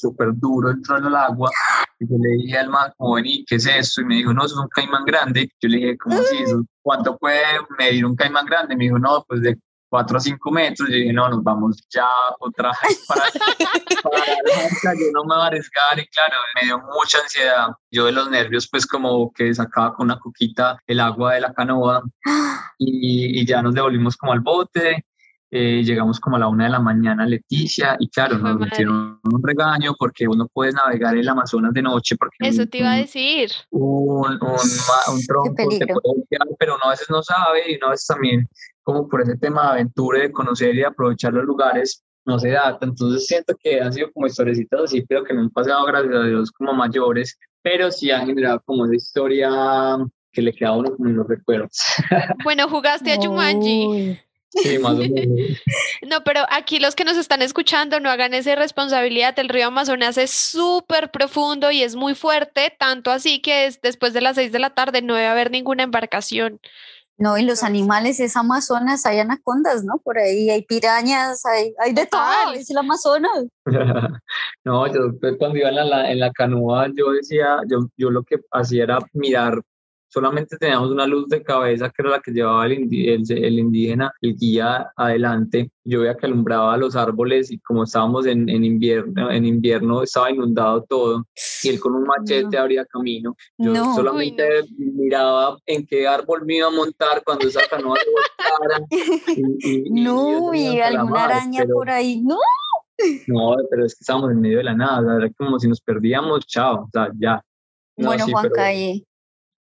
súper duro dentro del agua. Y yo le dije al man, como, vení, ¿qué es esto? Y me dijo, no, eso es un caimán grande. Yo le dije, ¿cómo? ¿Eso? ¿Cuánto puede medir un caimán grande? Me dijo, no, pues de 4 a 5 metros. Yo dije, no, nos vamos ya otra vez para, [LAUGHS] para la lancha, yo no me voy a arriesgar. Y claro, me dio mucha ansiedad. Yo de los nervios, pues como que sacaba con una coquita el agua de la canoa [GASPS] y, y ya nos devolvimos como al bote. Eh, llegamos como a la una de la mañana a Leticia y claro, nos madre. metieron un regaño porque uno puede navegar el Amazonas de noche porque Eso te iba a un- decir. un, un, un tronco te peligro. puede golpear, pero uno a veces no sabe y uno a veces también como por ese tema de aventura, de conocer y de aprovechar los lugares, no se da. Entonces siento que han sido como historiecitas así, pero que no han pasado, gracias a Dios, como mayores, pero sí han generado como esa historia que le queda a uno como en los recuerdos. [LAUGHS] Bueno, jugaste a Jumanji. Uy. Sí, más o menos. [LAUGHS] No, pero aquí los que nos están escuchando no hagan esa irresponsabilidad. El río Amazonas es súper profundo y es muy fuerte, tanto así que es después de las seis de la tarde no debe haber ninguna embarcación. No, y los animales es Amazonas, hay anacondas, ¿no? Por ahí hay pirañas, hay, hay de todo, es el Amazonas. [LAUGHS] No, yo pues, cuando iba en la, la- en la canoa, yo decía, yo, yo lo que hacía era mirar, solamente teníamos una luz de cabeza que era la que llevaba el, indi- el, el indígena, el guía adelante. Yo veía que alumbraba los árboles y como estábamos en, en invierno, en invierno estaba inundado todo y él con un machete No. abría camino. Yo No. solamente miraba en qué árbol me iba a montar cuando esa canoa se volcara. [LAUGHS] y- y- y No, y a alguna araña pero- por ahí, no. no, pero es que estábamos en medio de la nada, o sea, era como si nos perdíamos, chao, o sea, ya. No, bueno, sí, Juan pero- Calle,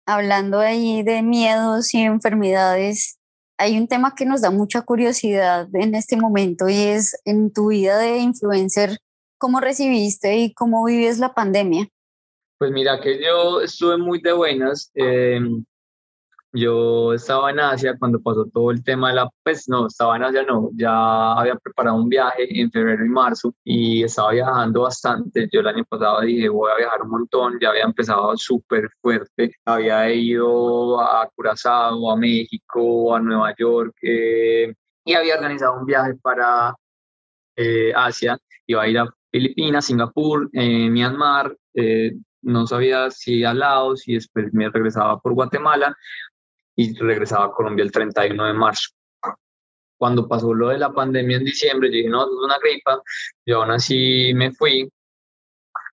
hablando ahí de miedos y enfermedades, hay un tema que nos da mucha curiosidad en este momento y es en tu vida de influencer, ¿cómo recibiste y cómo vives la pandemia? Pues mira que yo estuve muy de buenas. eh, yo estaba en Asia cuando pasó todo el tema de la, pues no, estaba en Asia, no, ya había preparado un viaje en febrero y marzo y estaba viajando bastante. Yo el año pasado dije, voy a viajar un montón, ya había empezado súper fuerte, había ido a Curazao, a México, a Nueva York eh, y había organizado un viaje para eh, Asia, iba a ir a Filipinas, Singapur, eh, Myanmar, eh, no sabía si a Laos y después me regresaba por Guatemala y regresaba a Colombia el 31 de marzo. Cuando pasó lo de la pandemia en diciembre, yo dije, no, es una gripa, yo aún así me fui.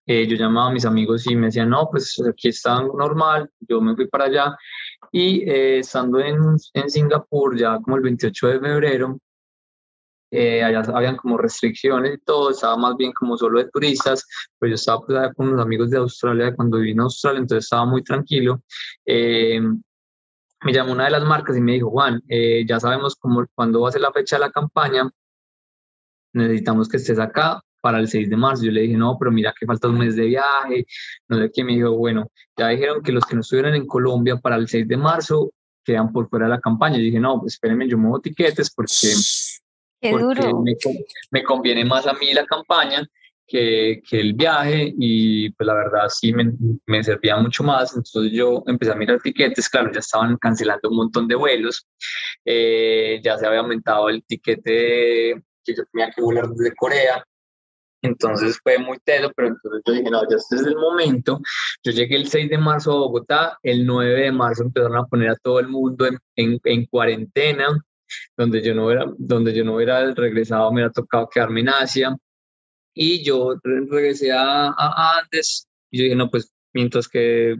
Eh, yo llamaba a mis amigos y me decían, no, pues aquí está normal, yo me fui para allá. Y eh, estando en, en Singapur, ya como el 28 de febrero, eh, allá habían como restricciones y todo, estaba más bien como solo de turistas, pero yo estaba pues, con unos amigos de Australia cuando viví en Australia, entonces estaba muy tranquilo. Eh, me llamó una de las marcas y me dijo, Juan, eh, ya sabemos cómo, cuándo va a ser la fecha de la campaña, necesitamos que estés acá para el 6 de marzo. Yo le dije, no, pero mira que falta un mes de viaje, no sé qué, me dijo, bueno, ya dijeron que los que no estuvieran en Colombia para el 6 de marzo quedan por fuera de la campaña. Yo dije, no, pues espérenme, yo muevo tiquetes porque porque. Me, me conviene más a mí la campaña que, que el viaje y pues la verdad sí me, me servía mucho más. Entonces yo empecé a mirar tiquetes, claro, ya estaban cancelando un montón de vuelos, eh, ya se había aumentado el tiquete que yo tenía que volar desde Corea. Entonces fue muy teso, pero entonces yo dije, no, ya este es el momento. Yo llegué el 6 de marzo a Bogotá, el 9 de marzo empezaron a poner a todo el mundo en, en, en cuarentena, donde yo no era, donde yo no hubiera regresado, me hubiera tocado quedarme en Asia. Y yo re- regresé a, a Andes y yo dije, no, pues mientras que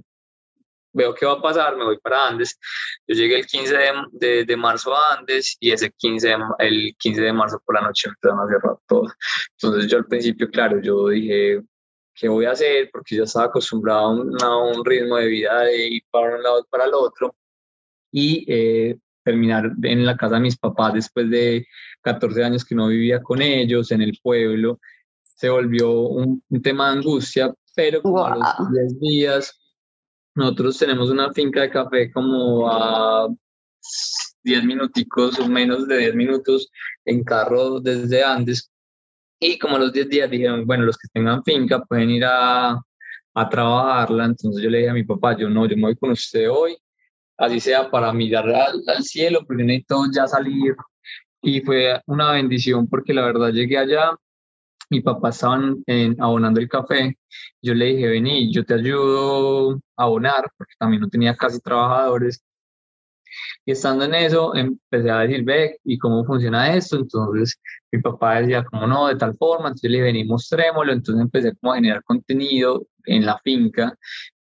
veo qué va a pasar, me voy para Andes. Yo llegué el 15 de, de, de marzo a Andes y ese 15 de, el 15 de marzo por la noche empezaron a cerrar todo. Entonces yo al principio, claro, yo dije, ¿qué voy a hacer? Porque yo estaba acostumbrado a un, a un ritmo de vida de ir para un lado para el otro. Y eh, terminar en la casa de mis papás después de 14 años que no vivía con ellos en el pueblo, se volvió un, tema de angustia, pero como a los 10 días, nosotros tenemos una finca de café como a 10 minuticos o menos de 10 minutos en carro desde Andes. Y como a los 10 días dijeron, bueno, los que tengan finca pueden ir a, a trabajarla. Entonces yo le dije a mi papá, yo no, yo me voy con usted hoy, así sea para mirar al, al cielo, porque necesito ya salir. Y fue una bendición porque la verdad llegué allá mi papá estaban en, abonando el café, yo le dije, vení, yo te ayudo a abonar, porque también no tenía casi trabajadores. Y estando en eso, empecé a decir, ve, ¿y cómo funciona esto? Entonces, mi papá decía, ¿cómo no? De tal forma. Entonces, le dije, vení, mostrémoslo. Entonces, empecé como a generar contenido en la finca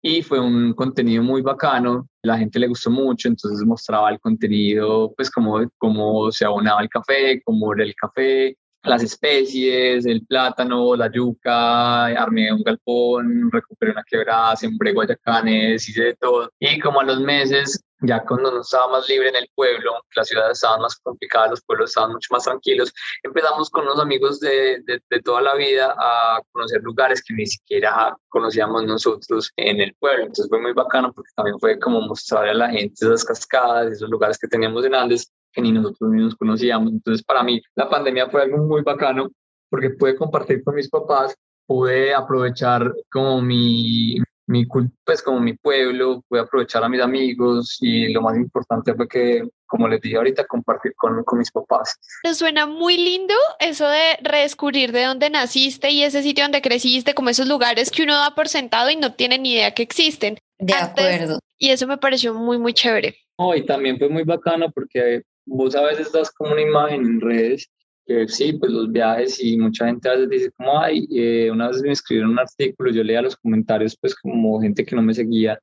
y fue un contenido muy bacano. La gente le gustó mucho, entonces mostraba el contenido, pues, cómo, cómo se abonaba el café, cómo era el café, las especies, el plátano, la yuca, armé un galpón, recuperé una quebrada, sembré guayacanes, hice de todo. Y como a los meses, ya cuando no estaba más libre en el pueblo, las ciudades estaban más complicadas, los pueblos estaban mucho más tranquilos, empezamos con unos amigos de, de, de toda la vida a conocer lugares que ni siquiera conocíamos nosotros en el pueblo. Entonces fue muy bacano porque también fue como mostrarle a la gente esas cascadas, esos lugares que teníamos en Andes que ni nosotros mismos conocíamos. Entonces, para mí, la pandemia fue algo muy bacano porque pude compartir con mis papás, pude aprovechar como mi, mi, pues como mi pueblo, pude aprovechar a mis amigos y lo más importante fue que, como les dije ahorita, compartir con, con mis papás. Te suena muy lindo eso de redescubrir de dónde naciste y ese sitio donde creciste, como esos lugares que uno da por sentado y no tiene ni idea que existen. De acuerdo. Y eso me pareció muy, muy chévere. Oh, y también fue muy bacano porque vos a veces das como una imagen en redes que sí, pues los viajes y mucha gente a veces dice como, ay, eh, una vez me escribieron un artículo, yo leía los comentarios pues como gente que no me seguía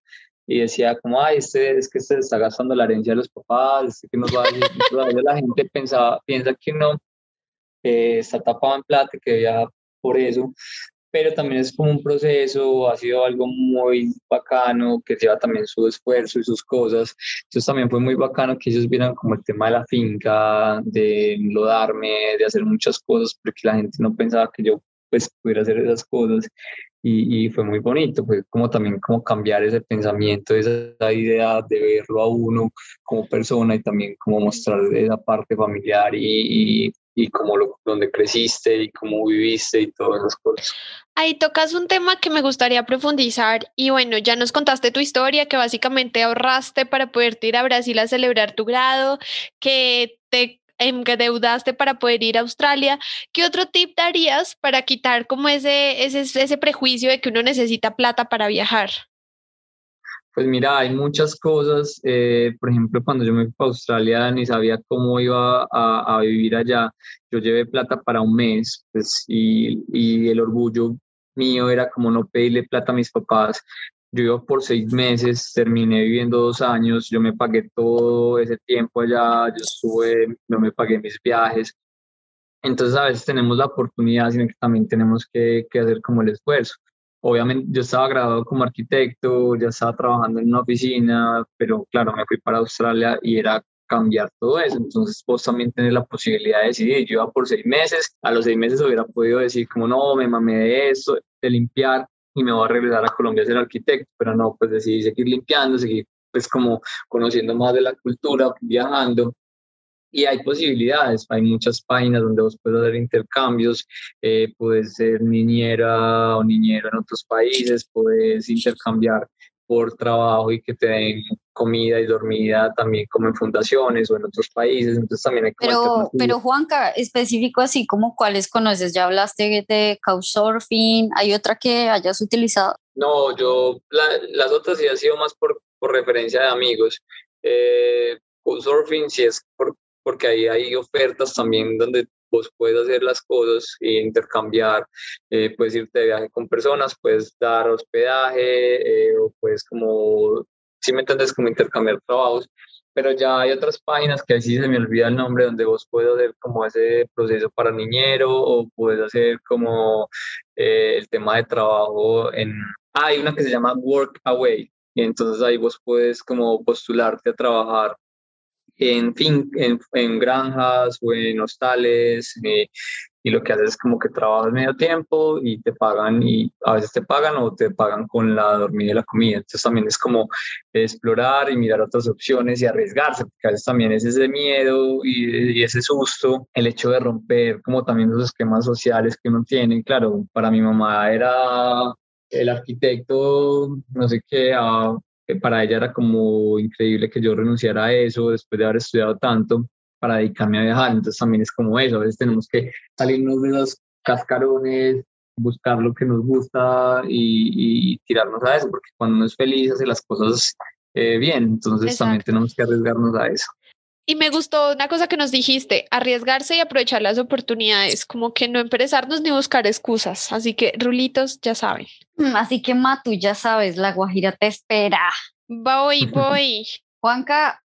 y decía como, ay, este, es que se está gastando la herencia de los papás, este que nos va a decir, la gente pensaba, piensa que no, eh, está tapado en plata, que ya por eso, pero también es como un proceso, ha sido algo muy bacano, que lleva también su esfuerzo y sus cosas. Entonces también fue muy bacano que ellos vieran como el tema de la finca, de enlodarme, de hacer muchas cosas, porque la gente no pensaba que yo pues pudiera hacer esas cosas. Y, y, fue muy bonito, fue como también como cambiar ese pensamiento, esa idea de verlo a uno como persona y también como mostrar esa parte familiar y, y y como lo, donde creciste y cómo viviste y todas esas cosas. Ahí tocas un tema que me gustaría profundizar y bueno, ya nos contaste tu historia, que básicamente ahorraste para poder ir a Brasil a celebrar tu grado, que te endeudaste para poder ir a Australia. ¿Qué otro tip darías para quitar como ese, ese, ese prejuicio de que uno necesita plata para viajar? Pues mira, hay muchas cosas. Eh, por ejemplo, cuando yo me fui a Australia ni sabía cómo iba a, a, vivir allá. Yo llevé plata para un mes pues, y, y el orgullo mío era como no pedirle plata a mis papás. Yo iba por seis meses, terminé viviendo dos años, yo me pagué todo ese tiempo allá, yo estuve, yo me pagué mis viajes. Entonces a veces tenemos la oportunidad, sino que también tenemos que, que hacer como el esfuerzo obviamente yo estaba graduado como arquitecto, ya estaba trabajando en una oficina, pero claro, me fui para Australia y era cambiar todo eso. Entonces vos también tenés la posibilidad de decidir. Yo iba por seis meses, a los seis meses hubiera podido decir como no, me mamé de eso, de limpiar y me voy a regresar a Colombia a ser arquitecto, pero no, pues decidí seguir limpiando, seguir pues como conociendo más de la cultura, viajando y hay posibilidades, hay muchas páginas donde vos puedes hacer intercambios, eh, puedes ser niñera o niñero en otros países, puedes intercambiar por trabajo y que te den comida y dormida también como en fundaciones o en otros países, entonces también hay Pero, pero Juanca, específico así como cuáles conoces, ya hablaste de Couchsurfing, ¿hay otra que hayas utilizado? No, yo las otras sí han sido más por, por referencia de amigos. Eh, Couchsurfing sí es por, porque ahí hay ofertas también donde vos puedes hacer las cosas e intercambiar, eh, puedes irte de viaje con personas, puedes dar hospedaje eh, o puedes como, si me entiendes, como intercambiar trabajos, pero ya hay otras páginas que así se me olvida el nombre donde vos puedes hacer como ese proceso para niñero o puedes hacer como eh, el tema de trabajo en... Ah, hay una que se llama Work Away y entonces ahí vos puedes como postularte a trabajar en fin, en, en granjas o en hostales, eh, y lo que haces es como que trabajas medio tiempo y te pagan y a veces te pagan o te pagan con la dormida y la comida. Entonces también es como explorar y mirar otras opciones y arriesgarse, porque a veces también es ese miedo y, ese susto, el hecho de romper como también los esquemas sociales que uno tiene. Claro, para mi mamá era el arquitecto, no sé qué, para ella era como increíble que yo renunciara a eso después de haber estudiado tanto para dedicarme a viajar. Entonces también es como eso, a veces tenemos que salirnos de los cascarones, buscar lo que nos gusta y, tirarnos a eso, porque cuando uno es feliz hace las cosas eh, bien, entonces también tenemos que arriesgarnos a eso. Y me gustó una cosa que nos dijiste, arriesgarse y aprovechar las oportunidades, como que no empresarnos ni buscar excusas. Así que, Rulitos, ya saben. Mm, así que, Matu, ya sabes, la Guajira te espera. Voy, [LAUGHS] voy. Juanca,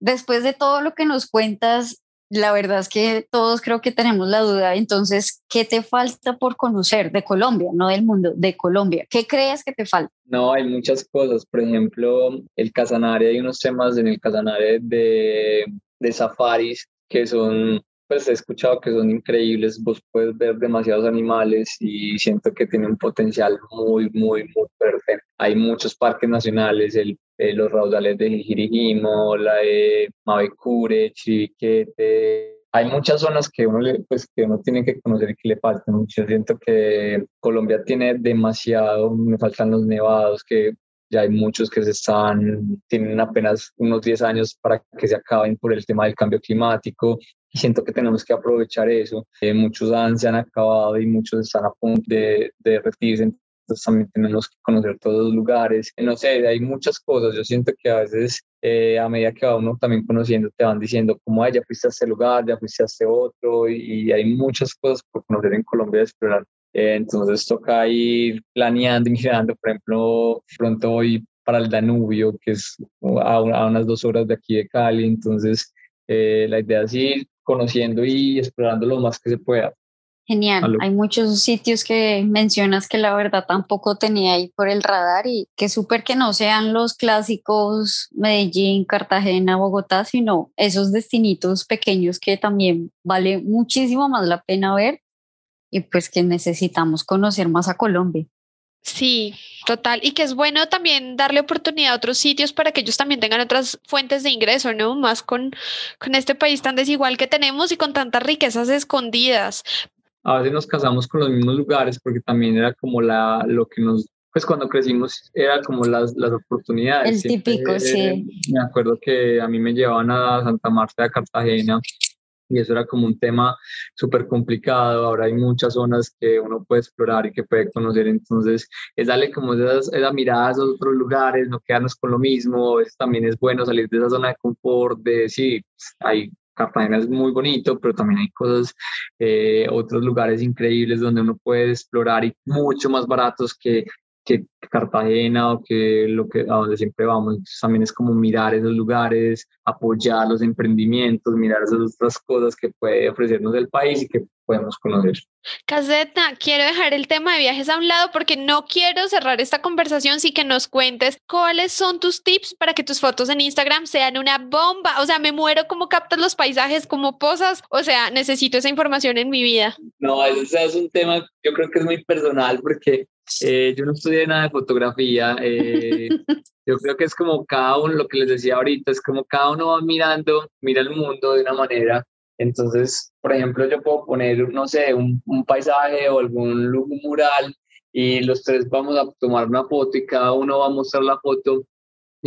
después de todo lo que nos cuentas, la verdad es que todos creo que tenemos la duda. Entonces, ¿qué te falta por conocer de Colombia, no del mundo, de Colombia? ¿Qué crees que te falta? No, hay muchas cosas. Por ejemplo, el Casanare, hay unos temas en el Casanare de, de safaris que son pues he escuchado que son increíbles, vos puedes ver demasiados animales y siento que tiene un potencial muy, muy, muy fuerte. Hay muchos parques nacionales, el, eh, los raudales de Jirijimo, la de Mavecure, Chiriquete, hay muchas zonas que uno, pues, que uno tiene que conocer y que le faltan. Yo siento que Colombia tiene demasiado, me faltan los nevados, que ya hay muchos que se están, tienen apenas unos 10 años para que se acaben por el tema del cambio climático y siento que tenemos que aprovechar eso. Eh, muchos han, se han acabado y muchos están a punto de, de retirarse, entonces también tenemos que conocer todos los lugares. No sé, hay muchas cosas. Yo siento que a veces eh, a medida que va uno también conociendo, te van diciendo como, ya fuiste a este lugar, ya fuiste a este otro, y, hay muchas cosas por conocer en Colombia y explorar. Eh, entonces toca ir planeando y mirando, por ejemplo, pronto voy para el Danubio, que es a, a unas dos horas de aquí de Cali, entonces la idea es ir conociendo y explorando lo más que se pueda. Genial, hay muchos sitios que mencionas que la verdad tampoco tenía ahí por el radar y que súper que no sean los clásicos Medellín, Cartagena, Bogotá, sino esos destinitos pequeños que también vale muchísimo más la pena ver y pues que necesitamos conocer más a Colombia. Sí, total. Y que es bueno también darle oportunidad a otros sitios para que ellos también tengan otras fuentes de ingreso, ¿no? Más con, con este país tan desigual que tenemos y con tantas riquezas escondidas. A veces nos casamos con los mismos lugares porque también era como la, lo que nos, pues cuando crecimos era como las, las oportunidades. El típico, sí. Me acuerdo que a mí me llevaban a Santa Marta, a Cartagena, y eso era como un tema súper complicado. Ahora hay muchas zonas que uno puede explorar y que puede conocer, entonces es darle como esas, esa mirada a esos otros lugares, no quedarnos con lo mismo, es, también es bueno salir de esa zona de confort, de sí, hay Cartagena es muy bonito, pero también hay cosas, eh, otros lugares increíbles donde uno puede explorar y mucho más baratos que que Cartagena o que lo que a donde siempre vamos. Entonces, también es como mirar esos lugares, apoyar los emprendimientos, mirar esas otras cosas que puede ofrecernos el país y que podemos conocer. Caseta, quiero dejar el tema de viajes a un lado porque no quiero cerrar esta conversación sin que nos cuentes cuáles son tus tips para que tus fotos en Instagram sean una bomba. O sea, me muero como captas los paisajes, como posas. O sea, necesito esa información en mi vida. No, ese es un tema, yo creo que es muy personal porque eh, yo no estudié nada de fotografía. Eh, [LAUGHS] yo creo que es como cada uno, lo que les decía ahorita, es como cada uno va mirando, mira el mundo de una manera. Entonces, por ejemplo, yo puedo poner, no sé, un, un paisaje o algún mural y los tres vamos a tomar una foto y cada uno va a mostrar la foto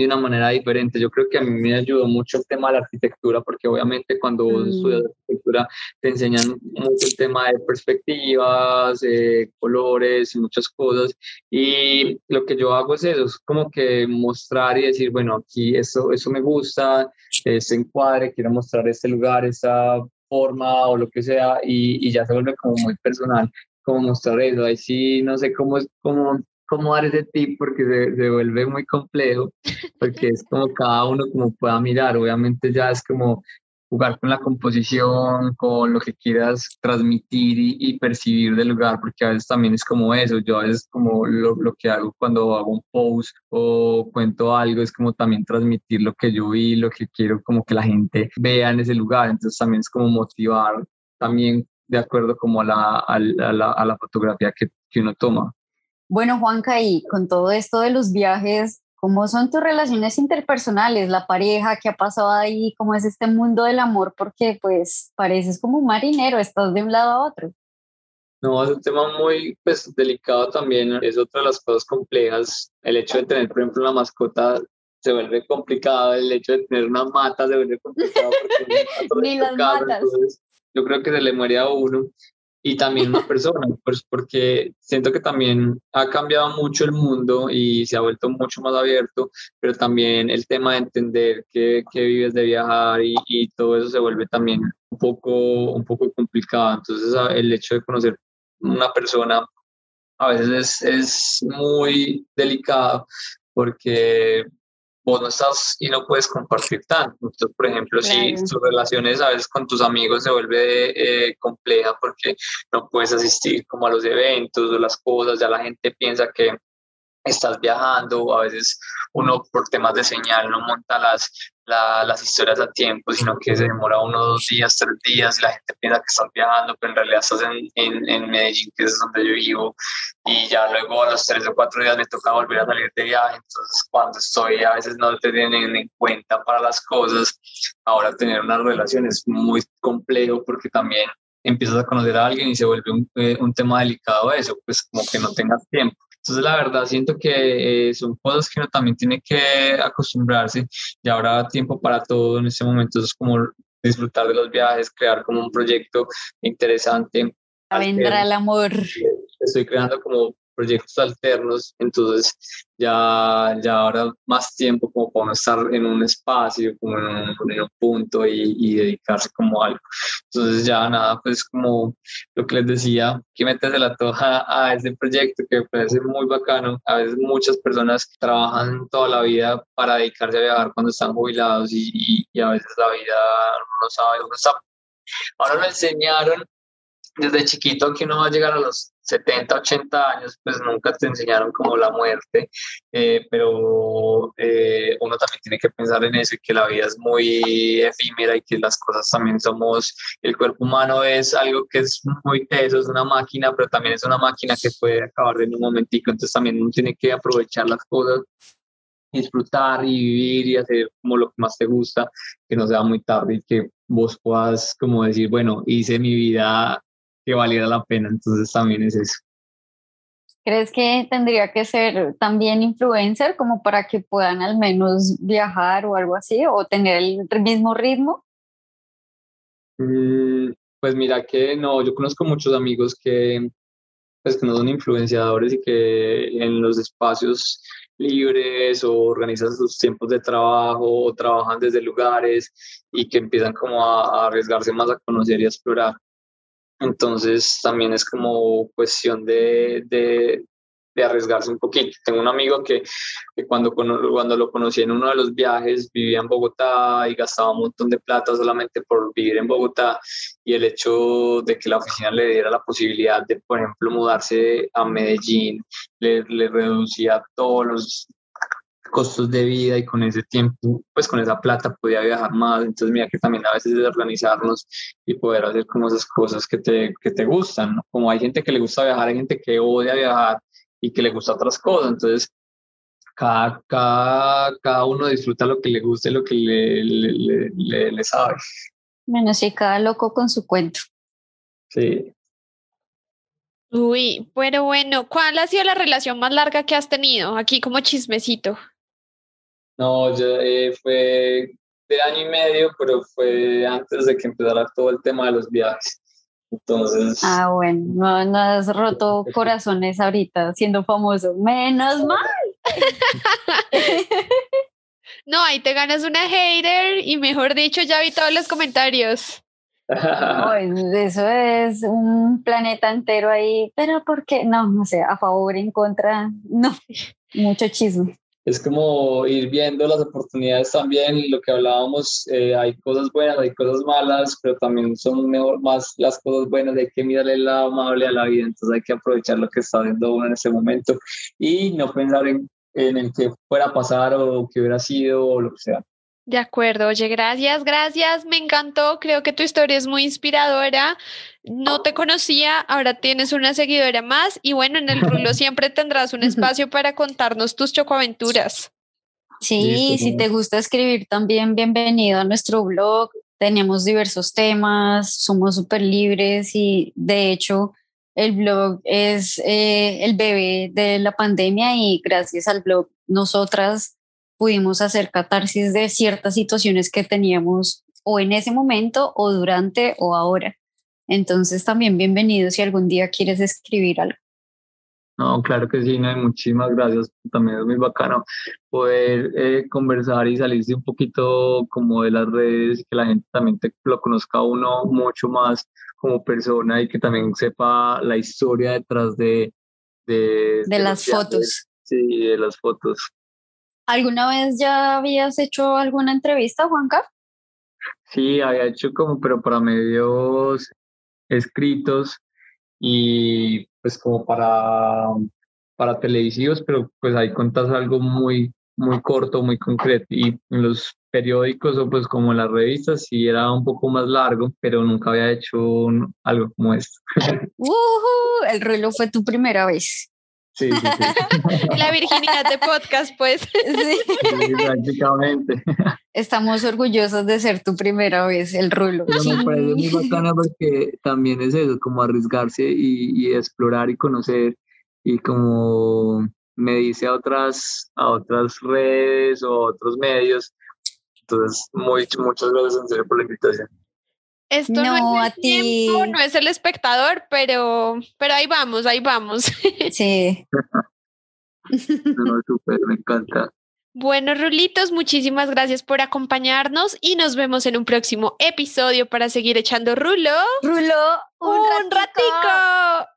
de una manera diferente. Yo creo que a mí me ayudó mucho el tema de la arquitectura, porque obviamente cuando vos estudias mm. arquitectura te enseñan mucho el tema de perspectivas, eh, colores y muchas cosas. Y lo que yo hago es eso, es como que mostrar y decir, bueno, aquí eso, eso me gusta, este encuadre, quiero mostrar este lugar, esta forma o lo que sea, y, y ya se vuelve como muy personal como mostrar eso. Ahí sí, no sé cómo, cómo cómo dar ese tip porque se, vuelve muy complejo, porque es como cada uno como pueda mirar, obviamente ya es como jugar con la composición, con lo que quieras transmitir y, percibir del lugar, porque a veces también es como eso, yo a veces como lo, lo, que hago cuando hago un post o cuento algo, es como también transmitir lo que yo vi, lo que quiero como que la gente vea en ese lugar, entonces también es como motivar también de acuerdo como a la, a la, a la fotografía que, que uno toma. Bueno, Juanca, y con todo esto de los viajes, ¿Cómo son tus relaciones interpersonales, la pareja, qué ha pasado ahí, cómo es este mundo del amor? Porque pues pareces como un marinero, estás de un lado a otro. No, es un tema muy pues, delicado también, es otra de las cosas complejas. El hecho de tener, por ejemplo, una mascota se vuelve complicado, el hecho de tener una mata se vuelve complicado. [LAUGHS] Ni las matas. yo creo que se le muere a uno y también una [LAUGHS] persona, pues porque siento que también ha cambiado mucho el mundo y se ha vuelto mucho más abierto, pero también el tema de entender que, que vives de viajar y, y, todo eso se vuelve también un poco, un poco complicado. Entonces el hecho de conocer una persona a veces es, es muy delicado porque vos no estás y no puedes compartir tanto. Entonces, por ejemplo, si tus relaciones a veces con tus amigos se vuelve eh, compleja porque no puedes asistir como a los eventos o las cosas, ya la gente piensa que estás viajando, a veces uno por temas de señal no monta las, las historias a tiempo, sino que se demora uno, dos días, tres días y la gente piensa que estás viajando, pero en realidad estás en, en, en, Medellín, que es donde yo vivo, y ya luego a los tres o cuatro días me toca volver a salir de viaje, entonces cuando estoy a veces no te tienen en cuenta para las cosas, ahora tener una relación es muy complejo porque también empiezas a conocer a alguien y se vuelve un, eh, un tema delicado eso, pues como que no tengas tiempo. Entonces, la verdad, siento que eh, son cosas que uno también tiene que acostumbrarse y habrá tiempo para todo en este momento. Es como disfrutar de los viajes, crear como un proyecto interesante. Vendrá el amor. Estoy creando como proyectos alternos, entonces ya, ya ahora más tiempo como para estar en un espacio, como en un, punto y, y, dedicarse como a algo. Entonces ya nada, pues como lo que les decía, que metes la toja a ese proyecto que me parece muy bacano. A veces muchas personas trabajan toda la vida para dedicarse a viajar cuando están jubilados y, y, a veces la vida no sabe dónde está. Ahora lo enseñaron desde chiquito que uno va a llegar a los 70, 80 años, pues nunca te enseñaron como la muerte, eh, pero eh, uno también tiene que pensar en eso y que la vida es muy efímera y que las cosas también somos, el cuerpo humano es algo que es muy teso, es una máquina, pero también es una máquina que puede acabar en un momentico, entonces también uno tiene que aprovechar las cosas disfrutar y vivir y hacer como lo que más te gusta, que no sea muy tarde y que vos puedas como decir, bueno, hice mi vida que valiera la pena. Entonces también es eso. ¿Crees que tendría que ser también influencer como para que puedan al menos viajar o algo así o tener el mismo ritmo? Mm, pues mira que no, yo conozco muchos amigos que, pues, que no son influenciadores y que en los espacios libres o organizan sus tiempos de trabajo o trabajan desde lugares y que empiezan como a arriesgarse más a conocer y a explorar. Entonces también es como cuestión de, de, de arriesgarse un poquito. Tengo un amigo que, que, cuando, cuando lo conocí en uno de los viajes vivía en Bogotá y gastaba un montón de plata solamente por vivir en Bogotá y el hecho de que la oficina le diera la posibilidad de, por ejemplo, mudarse a Medellín, le, le reducía todos los costos de vida y con ese tiempo, pues con esa plata podía viajar más. Entonces, mira que también a veces es organizarnos y poder hacer como esas cosas que te, que te gustan. Como hay gente que le gusta viajar, hay gente que odia viajar y que le gusta otras cosas. Entonces, cada, cada, cada uno disfruta lo que le guste, lo que le, le, le, le sabe. Bueno, sí, cada loco con su cuento. Sí. Uy, pero bueno, ¿cuál ha sido la relación más larga que has tenido? Aquí como chismecito. No, ya eh, fue de año y medio, pero fue antes de que empezara todo el tema de los viajes. Entonces. Ah, bueno, no, no has roto [LAUGHS] corazones ahorita siendo famoso. Menos mal. [LAUGHS] no, ahí te ganas una hater y mejor dicho, ya vi todos los comentarios. [LAUGHS] No, eso es un planeta entero ahí, pero ¿por qué? No, no sé, a favor, en contra, no, mucho chisme. Es como ir viendo las oportunidades también, lo que hablábamos, eh, hay cosas buenas, hay cosas malas, pero también son mejor más las cosas buenas, hay que mirarle el lado amable a la vida, entonces hay que aprovechar lo que está viendo uno en ese momento y no pensar en, en el que fuera a pasar o que hubiera sido o lo que sea. De acuerdo, oye, gracias, gracias, me encantó, creo que tu historia es muy inspiradora, no te conocía, ahora tienes una seguidora más y bueno, en el rulo [LAUGHS] siempre tendrás un espacio para contarnos tus chocoaventuras. Sí, si te gusta escribir también, bienvenido a nuestro blog, tenemos diversos temas, somos súper libres y de hecho el blog es eh, el bebé de la pandemia y gracias al blog nosotras pudimos hacer catarsis de ciertas situaciones que teníamos o en ese momento o durante o ahora. Entonces también bienvenido si algún día quieres escribir algo. No, claro que sí, no, muchísimas gracias. También es muy bacano poder eh, conversar y salirse un poquito como de las redes, que la gente también te, lo conozca a uno mucho más como persona y que también sepa la historia detrás de... De, de las fotos. Sí, de las fotos. ¿Alguna vez ya habías hecho alguna entrevista, Juanca? Sí, había hecho como, pero para medios escritos y pues como para, para televisivos, pero pues ahí contas algo muy, muy corto, muy concreto. Y en los periódicos o pues como en las revistas sí era un poco más largo, pero nunca había hecho algo como esto. [LAUGHS] el rulo fue tu primera vez. Sí, sí, [LAUGHS] La virginidad de podcast, pues. [LAUGHS] Sí, prácticamente. [LAUGHS] Estamos orgullosos de ser tu primera vez, el rulo. Pero me parece muy bacana porque también es eso, como arriesgarse y, explorar y conocer y como me dice a otras, a otras redes o otros medios. Entonces, muy, muchas gracias en serio por la invitación. Esto no, es el tiempo, no es el espectador, pero, pero ahí vamos, ahí vamos. [LAUGHS] Sí. no, [LAUGHS] me encanta. Bueno, Rulitos, muchísimas gracias por acompañarnos y nos vemos en un próximo episodio para seguir echando rulo. Rulo, un, ratico.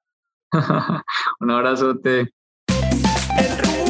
[LAUGHS] un abrazote. El